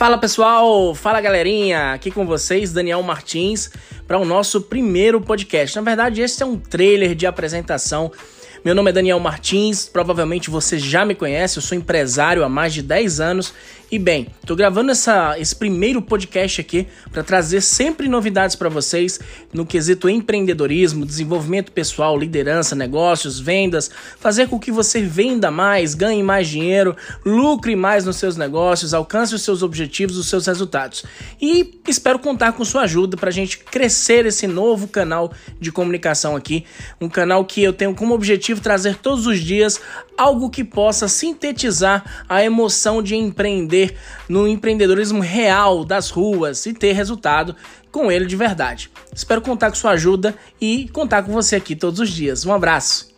Fala pessoal, fala galerinha, aqui com vocês Daniel Martins para o nosso primeiro podcast. Na verdade, esse é um trailer de apresentação meu nome é Daniel Martins, provavelmente você já me conhece, eu sou empresário há mais de 10 anos. E bem, tô gravando essa, esse primeiro podcast aqui para trazer sempre novidades para vocês no quesito empreendedorismo, desenvolvimento pessoal, liderança, negócios, vendas, fazer com que você venda mais, ganhe mais dinheiro, lucre mais nos seus negócios, alcance os seus objetivos, os seus resultados. E espero contar com sua ajuda para a gente crescer esse novo canal de comunicação aqui, um canal que eu tenho como objetivo objetivo trazer todos os dias algo que possa sintetizar a emoção de empreender no empreendedorismo real das ruas e ter resultado com ele de verdade. Espero contar com sua ajuda e contar com você aqui todos os dias. Um abraço.